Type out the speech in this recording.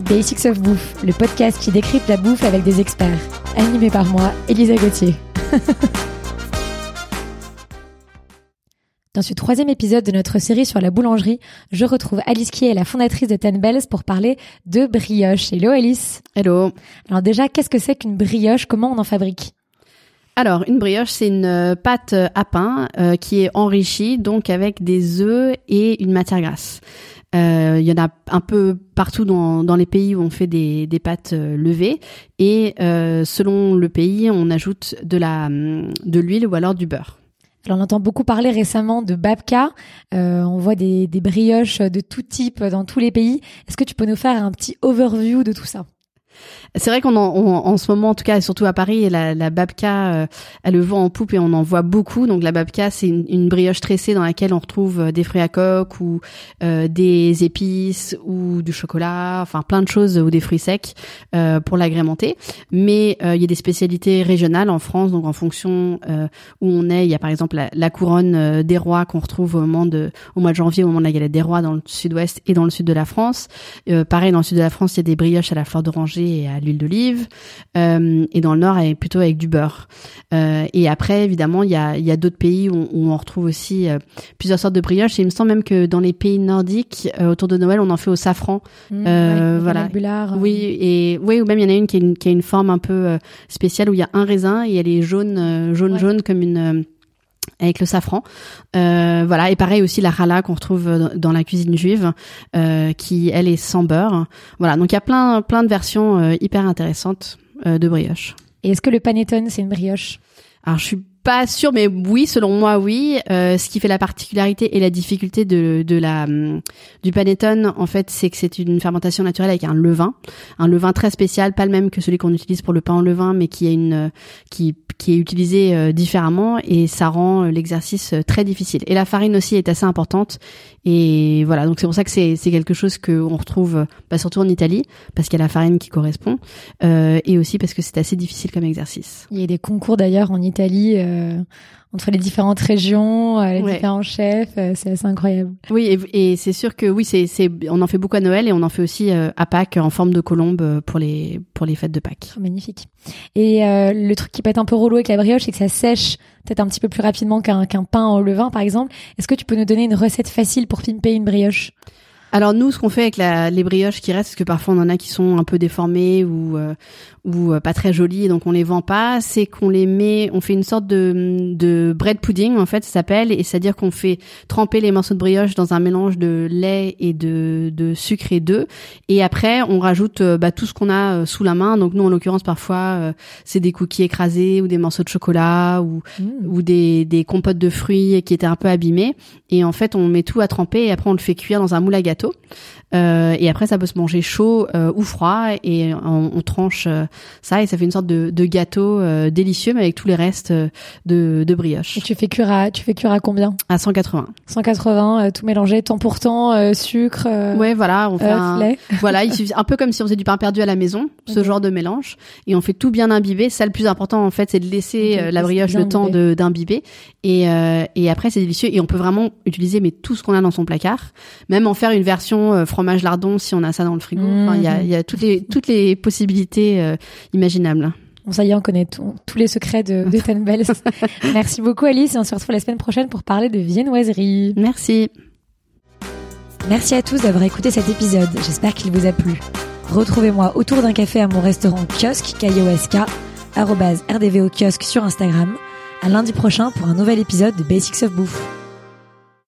Basics of Bouffe, le podcast qui décrypte la bouffe avec des experts. Animé par moi, Elisa Gauthier. Dans ce troisième épisode de notre série sur la boulangerie, je retrouve Alice qui est la fondatrice de Ten Bells pour parler de brioche. Hello Alice. Hello. Alors déjà, qu'est-ce que c'est qu'une brioche? Comment on en fabrique? Alors, une brioche, c'est une euh, pâte à pain euh, qui est enrichie donc avec des œufs et une matière grasse. Euh, il y en a un peu partout dans, dans les pays où on fait des, des pâtes levées et selon le pays, on ajoute de la de l'huile ou alors du beurre. Alors, on entend beaucoup parler récemment de babka. on voit des, des brioches de tout type dans tous les pays. Est-ce que tu peux nous faire un petit overview de tout ça? C'est vrai qu'on en, en, ce moment, en tout cas, surtout à Paris, la, la babka, euh, elle le vend en poupe et on en voit beaucoup. Donc la babka, c'est une, brioche tressée dans laquelle on retrouve euh, des fruits à coque ou euh, des épices ou du chocolat, enfin plein de choses ou des fruits secs pour l'agrémenter. Mais il y a des spécialités régionales en France, donc en fonction où on est, il y a par exemple la, couronne des rois qu'on retrouve au moment de, au mois de janvier, au moment de la galette des rois dans le sud-ouest et dans le sud de la France. pareil, dans le sud de la France, il y a des brioches à la fleur d'oranger à l'huile d'olive. Euh, et dans le nord, elle est plutôt avec du beurre. Euh, et après, évidemment, il y a, y a d'autres pays où, on retrouve aussi euh, plusieurs sortes de brioches. Et il me semble même que dans les pays nordiques, autour de Noël, on en fait au safran. Mmh, voilà. oui, et oui, ou même il y en a une qui, qui a une forme un peu spéciale où il y a un raisin et elle est jaune, jaune, jaune comme une avec le safran. Euh, voilà, et pareil aussi la challah qu'on retrouve dans la cuisine juive, euh, qui elle est sans beurre. Voilà, donc il y a plein plein de versions euh, hyper intéressantes de brioche. Et est-ce que le panettone c'est une brioche? Alors je suis pas sûr, mais oui, selon moi, oui. Euh, ce qui fait la particularité et la difficulté de, de la hum, du panettone, en fait, c'est que c'est une fermentation naturelle avec un levain, un levain très spécial, pas le même que celui qu'on utilise pour le pain en levain, mais qui est une qui qui est utilisé euh, différemment et ça rend euh, l'exercice euh, très difficile. Et la farine aussi est assez importante et voilà, donc c'est pour ça que c'est c'est quelque chose que on retrouve bah, surtout en Italie parce qu'il y a la farine qui correspond euh, et aussi parce que c'est assez difficile comme exercice. Il y a des concours d'ailleurs en Italie euh, entre les différentes régions, euh, les différents chefs, euh, c'est assez incroyable. Oui, et, et c'est sûr que oui, c'est, c'est, on en fait beaucoup à Noël et on en fait aussi euh, à Pâques en forme de colombe pour les pour les fêtes de Pâques. Oh, magnifique. Et le truc qui peut être un peu relou avec la brioche, c'est que ça sèche peut-être un petit peu plus rapidement qu'un qu'un pain au levain, par exemple. Est-ce que tu peux nous donner une recette facile pour pimper une brioche? Alors nous, ce qu'on fait avec la, les brioches qui restent, parce que parfois on en a qui sont un peu déformées ou euh, ou euh, pas très jolies, donc on les vend pas, c'est qu'on les met, on fait une sorte de, de bread pudding en fait, ça s'appelle, et c'est-à-dire qu'on fait tremper les morceaux de brioche dans un mélange de lait et de, de sucre et d'œufs, et après on rajoute euh, bah, tout ce qu'on a sous la main. Donc nous, en l'occurrence, parfois c'est des cookies écrasés ou des morceaux de chocolat ou mmh. ou des, des compotes de fruits qui étaient un peu abîmés, et en fait on met tout à tremper et après on le fait cuire dans un moule à gâteau euh, et après, ça peut se manger chaud euh, ou froid et on, on tranche euh, ça et ça fait une sorte de, de gâteau délicieux mais avec tous les restes de, de brioche. Et tu fais cuire à tu fais cuire à combien? À 180. 180, tout mélangé, temps pour temps, sucre. ouais, voilà, on fait un, voilà, il suffit un peu comme si on faisait du pain perdu à la maison, ce genre de mélange, et on fait tout bien imbiber. Ça, le plus important en fait, c'est de laisser la brioche le temps d'imbiber et et après c'est délicieux et on peut vraiment utiliser mais tout ce qu'on a dans son placard, même en faire une version euh, fromage lardon si on a ça dans le frigo. il y a, y a toutes les toutes les possibilités euh, imaginables. Bon, ça y est, on connaît tous les secrets de, de Ten Bells. Merci beaucoup, Alice, et on se retrouve la semaine prochaine pour parler de viennoiserie. Merci. Merci à tous d'avoir écouté cet épisode. J'espère qu'il vous a plu. Retrouvez-moi autour d'un café à mon restaurant kiosque, K-I-O-S-K, rdvo kiosque sur Instagram. À lundi prochain pour un nouvel épisode de Basics of Bouffe.